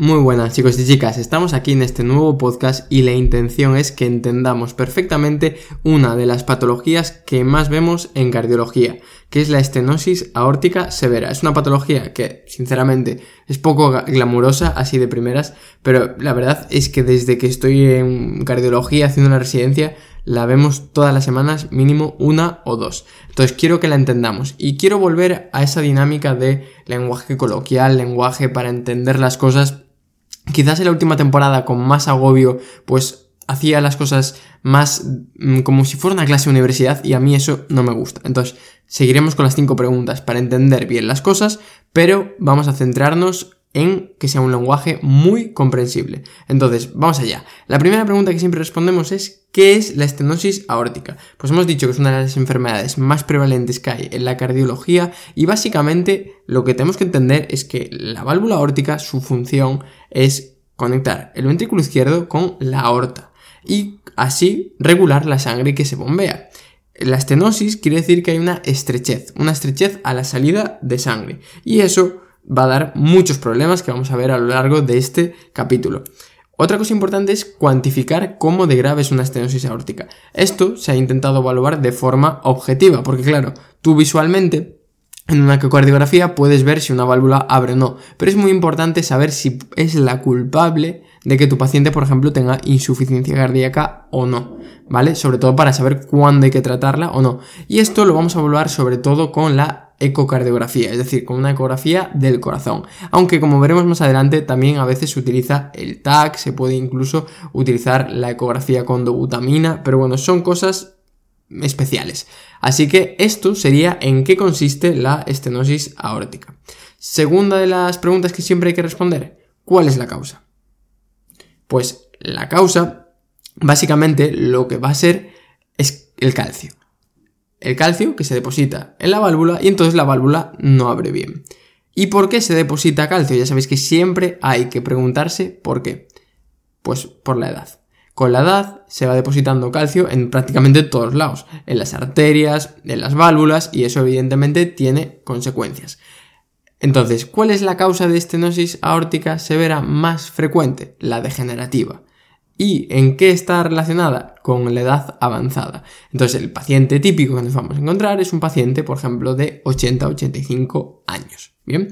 Muy buenas chicos y chicas, estamos aquí en este nuevo podcast y la intención es que entendamos perfectamente una de las patologías que más vemos en cardiología, que es la estenosis aórtica severa. Es una patología que sinceramente es poco glamurosa así de primeras, pero la verdad es que desde que estoy en cardiología haciendo una residencia la vemos todas las semanas mínimo una o dos. Entonces quiero que la entendamos y quiero volver a esa dinámica de lenguaje coloquial, lenguaje para entender las cosas Quizás en la última temporada con más agobio, pues hacía las cosas más mm, como si fuera una clase de universidad y a mí eso no me gusta. Entonces, seguiremos con las cinco preguntas para entender bien las cosas, pero vamos a centrarnos en que sea un lenguaje muy comprensible. Entonces, vamos allá. La primera pregunta que siempre respondemos es ¿qué es la estenosis aórtica? Pues hemos dicho que es una de las enfermedades más prevalentes que hay en la cardiología y básicamente lo que tenemos que entender es que la válvula aórtica, su función es conectar el ventrículo izquierdo con la aorta y así regular la sangre que se bombea. La estenosis quiere decir que hay una estrechez, una estrechez a la salida de sangre y eso va a dar muchos problemas que vamos a ver a lo largo de este capítulo. Otra cosa importante es cuantificar cómo de grave es una estenosis aórtica. Esto se ha intentado evaluar de forma objetiva, porque claro, tú visualmente en una ecocardiografía puedes ver si una válvula abre o no, pero es muy importante saber si es la culpable de que tu paciente, por ejemplo, tenga insuficiencia cardíaca o no, ¿vale? Sobre todo para saber cuándo hay que tratarla o no. Y esto lo vamos a evaluar sobre todo con la ecocardiografía, es decir, con una ecografía del corazón. Aunque como veremos más adelante, también a veces se utiliza el TAC, se puede incluso utilizar la ecografía con dobutamina, pero bueno, son cosas especiales. Así que esto sería en qué consiste la estenosis aórtica. Segunda de las preguntas que siempre hay que responder, ¿cuál es la causa? Pues la causa, básicamente lo que va a ser es el calcio el calcio que se deposita en la válvula y entonces la válvula no abre bien. ¿Y por qué se deposita calcio? Ya sabéis que siempre hay que preguntarse por qué. Pues por la edad. Con la edad se va depositando calcio en prácticamente todos lados, en las arterias, en las válvulas y eso evidentemente tiene consecuencias. Entonces, ¿cuál es la causa de estenosis aórtica severa más frecuente? La degenerativa. ¿Y en qué está relacionada? Con la edad avanzada. Entonces, el paciente típico que nos vamos a encontrar es un paciente, por ejemplo, de 80-85 años. Bien.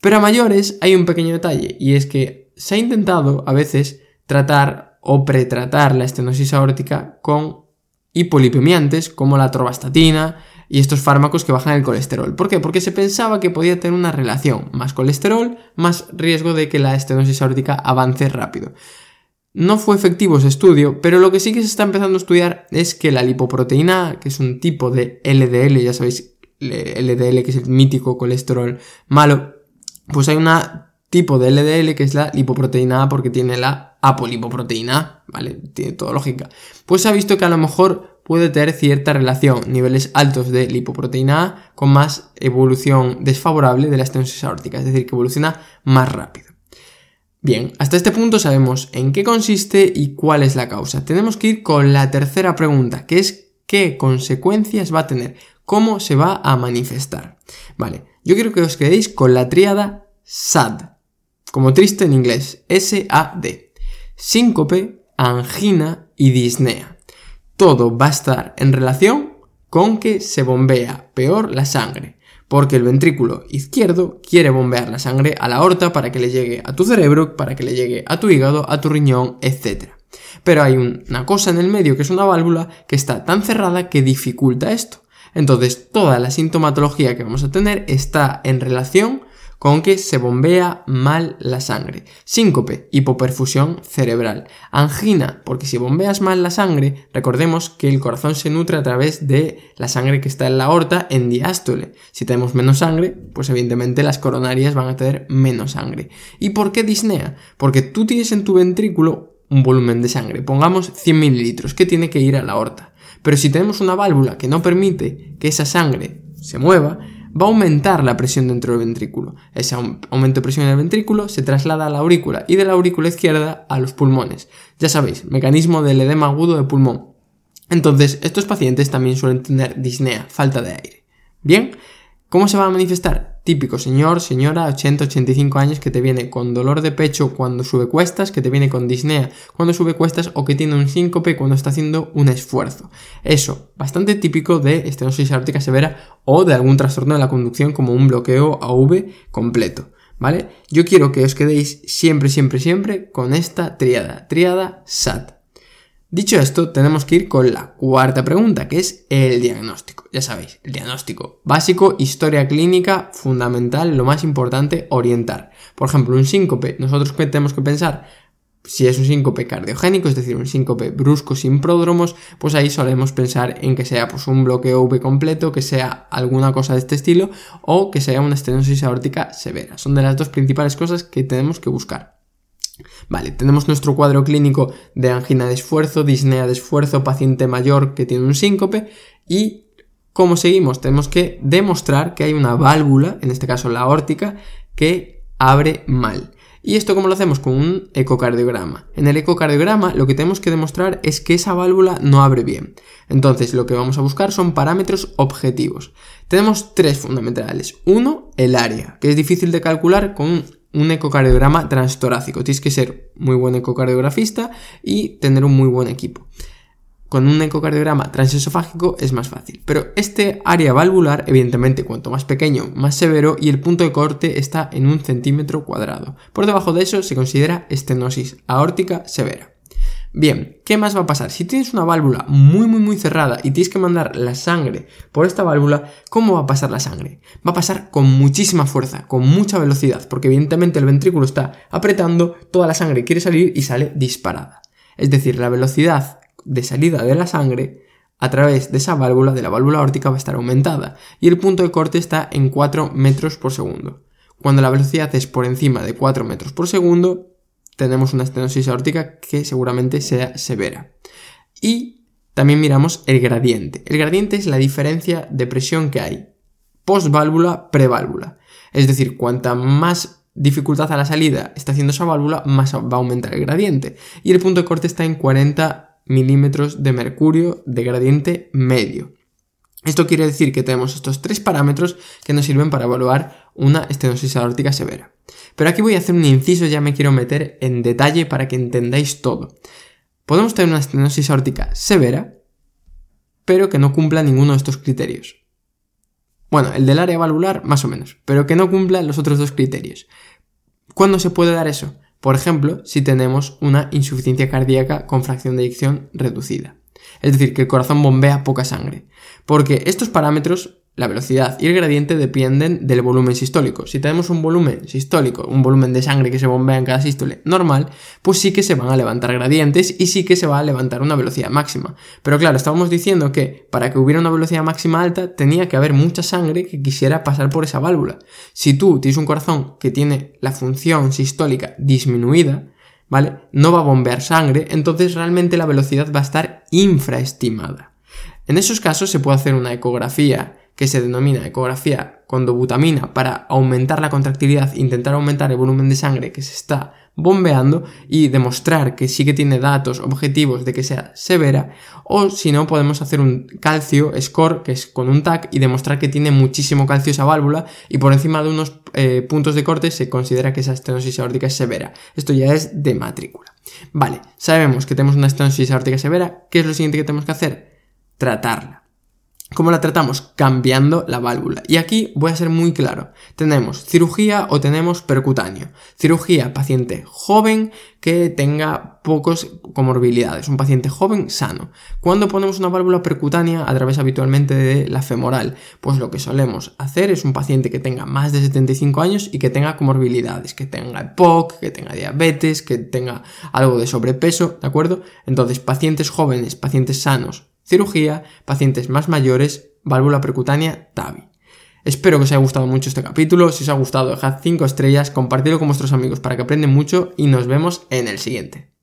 Pero a mayores hay un pequeño detalle y es que se ha intentado a veces tratar o pretratar la estenosis aórtica con hipolipemiantes como la trovastatina y estos fármacos que bajan el colesterol. ¿Por qué? Porque se pensaba que podía tener una relación más colesterol, más riesgo de que la estenosis aórtica avance rápido. No fue efectivo ese estudio, pero lo que sí que se está empezando a estudiar es que la lipoproteína que es un tipo de LDL, ya sabéis, LDL que es el mítico colesterol malo, pues hay un tipo de LDL que es la lipoproteína A porque tiene la apolipoproteína ¿vale? Tiene toda lógica. Pues se ha visto que a lo mejor puede tener cierta relación, niveles altos de lipoproteína A con más evolución desfavorable de la estenosis aórtica, es decir, que evoluciona más rápido. Bien, hasta este punto sabemos en qué consiste y cuál es la causa. Tenemos que ir con la tercera pregunta, que es qué consecuencias va a tener, cómo se va a manifestar. Vale, yo quiero que os quedéis con la tríada SAD, como triste en inglés, S-A-D. Síncope, angina y disnea. Todo va a estar en relación con que se bombea peor la sangre porque el ventrículo izquierdo quiere bombear la sangre a la aorta para que le llegue a tu cerebro, para que le llegue a tu hígado, a tu riñón, etc. Pero hay una cosa en el medio que es una válvula que está tan cerrada que dificulta esto. Entonces toda la sintomatología que vamos a tener está en relación con que se bombea mal la sangre. Síncope, hipoperfusión cerebral. Angina, porque si bombeas mal la sangre, recordemos que el corazón se nutre a través de la sangre que está en la aorta en diástole. Si tenemos menos sangre, pues evidentemente las coronarias van a tener menos sangre. ¿Y por qué disnea? Porque tú tienes en tu ventrículo un volumen de sangre, pongamos 100 mililitros, que tiene que ir a la aorta. Pero si tenemos una válvula que no permite que esa sangre se mueva, va a aumentar la presión dentro del ventrículo. Ese aumento de presión en el ventrículo se traslada a la aurícula y de la aurícula izquierda a los pulmones. Ya sabéis, mecanismo del edema agudo de pulmón. Entonces, estos pacientes también suelen tener disnea, falta de aire. Bien, ¿cómo se va a manifestar? Típico señor, señora, 80, 85 años que te viene con dolor de pecho cuando sube cuestas, que te viene con disnea cuando sube cuestas o que tiene un síncope cuando está haciendo un esfuerzo. Eso, bastante típico de estenosis aórtica severa o de algún trastorno de la conducción como un bloqueo AV completo. ¿Vale? Yo quiero que os quedéis siempre, siempre, siempre con esta triada, triada SAT. Dicho esto, tenemos que ir con la cuarta pregunta, que es el diagnóstico. Ya sabéis, el diagnóstico básico, historia clínica, fundamental, lo más importante, orientar. Por ejemplo, un síncope, nosotros tenemos que pensar si es un síncope cardiogénico, es decir, un síncope brusco sin pródromos, pues ahí solemos pensar en que sea pues, un bloqueo V completo, que sea alguna cosa de este estilo, o que sea una estenosis aórtica severa. Son de las dos principales cosas que tenemos que buscar. Vale, tenemos nuestro cuadro clínico de angina de esfuerzo, disnea de esfuerzo, paciente mayor que tiene un síncope y ¿cómo seguimos? Tenemos que demostrar que hay una válvula, en este caso la aórtica, que abre mal. ¿Y esto cómo lo hacemos? Con un ecocardiograma. En el ecocardiograma lo que tenemos que demostrar es que esa válvula no abre bien. Entonces lo que vamos a buscar son parámetros objetivos. Tenemos tres fundamentales. Uno, el área, que es difícil de calcular con un ecocardiograma transtorácico. Tienes que ser muy buen ecocardiografista y tener un muy buen equipo. Con un ecocardiograma transesofágico es más fácil. Pero este área valvular, evidentemente, cuanto más pequeño, más severo y el punto de corte está en un centímetro cuadrado. Por debajo de eso se considera estenosis aórtica severa. Bien, ¿qué más va a pasar? Si tienes una válvula muy muy muy cerrada y tienes que mandar la sangre por esta válvula, ¿cómo va a pasar la sangre? Va a pasar con muchísima fuerza, con mucha velocidad, porque evidentemente el ventrículo está apretando, toda la sangre quiere salir y sale disparada. Es decir, la velocidad de salida de la sangre a través de esa válvula, de la válvula órtica, va a estar aumentada y el punto de corte está en 4 metros por segundo. Cuando la velocidad es por encima de 4 metros por segundo, tenemos una estenosis aórtica que seguramente sea severa. Y también miramos el gradiente. El gradiente es la diferencia de presión que hay post-válvula, pre-válvula. Es decir, cuanta más dificultad a la salida está haciendo esa válvula, más va a aumentar el gradiente. Y el punto de corte está en 40 milímetros de mercurio de gradiente medio. Esto quiere decir que tenemos estos tres parámetros que nos sirven para evaluar una estenosis aórtica severa. Pero aquí voy a hacer un inciso, ya me quiero meter en detalle para que entendáis todo. Podemos tener una estenosis aórtica severa, pero que no cumpla ninguno de estos criterios. Bueno, el del área valvular más o menos, pero que no cumpla los otros dos criterios. ¿Cuándo se puede dar eso? Por ejemplo, si tenemos una insuficiencia cardíaca con fracción de eyección reducida. Es decir, que el corazón bombea poca sangre. Porque estos parámetros la velocidad y el gradiente dependen del volumen sistólico. Si tenemos un volumen sistólico, un volumen de sangre que se bombea en cada sístole normal, pues sí que se van a levantar gradientes y sí que se va a levantar una velocidad máxima. Pero claro, estábamos diciendo que para que hubiera una velocidad máxima alta tenía que haber mucha sangre que quisiera pasar por esa válvula. Si tú tienes un corazón que tiene la función sistólica disminuida, ¿vale? No va a bombear sangre, entonces realmente la velocidad va a estar infraestimada. En esos casos se puede hacer una ecografía que se denomina ecografía con dobutamina para aumentar la contractilidad, intentar aumentar el volumen de sangre que se está bombeando y demostrar que sí que tiene datos objetivos de que sea severa, o si no podemos hacer un calcio score que es con un TAC y demostrar que tiene muchísimo calcio esa válvula y por encima de unos eh, puntos de corte se considera que esa estenosis aórtica es severa. Esto ya es de matrícula. Vale, sabemos que tenemos una estenosis aórtica severa, ¿qué es lo siguiente que tenemos que hacer? Tratarla. ¿Cómo la tratamos? Cambiando la válvula. Y aquí voy a ser muy claro. Tenemos cirugía o tenemos percutáneo. Cirugía, paciente joven que tenga pocos comorbilidades. Un paciente joven sano. ¿Cuándo ponemos una válvula percutánea a través habitualmente de la femoral? Pues lo que solemos hacer es un paciente que tenga más de 75 años y que tenga comorbilidades. Que tenga POC, que tenga diabetes, que tenga algo de sobrepeso, ¿de acuerdo? Entonces, pacientes jóvenes, pacientes sanos, cirugía, pacientes más mayores, válvula percutánea, TAVI. Espero que os haya gustado mucho este capítulo. Si os ha gustado, dejad 5 estrellas, compartidlo con vuestros amigos para que aprendan mucho y nos vemos en el siguiente.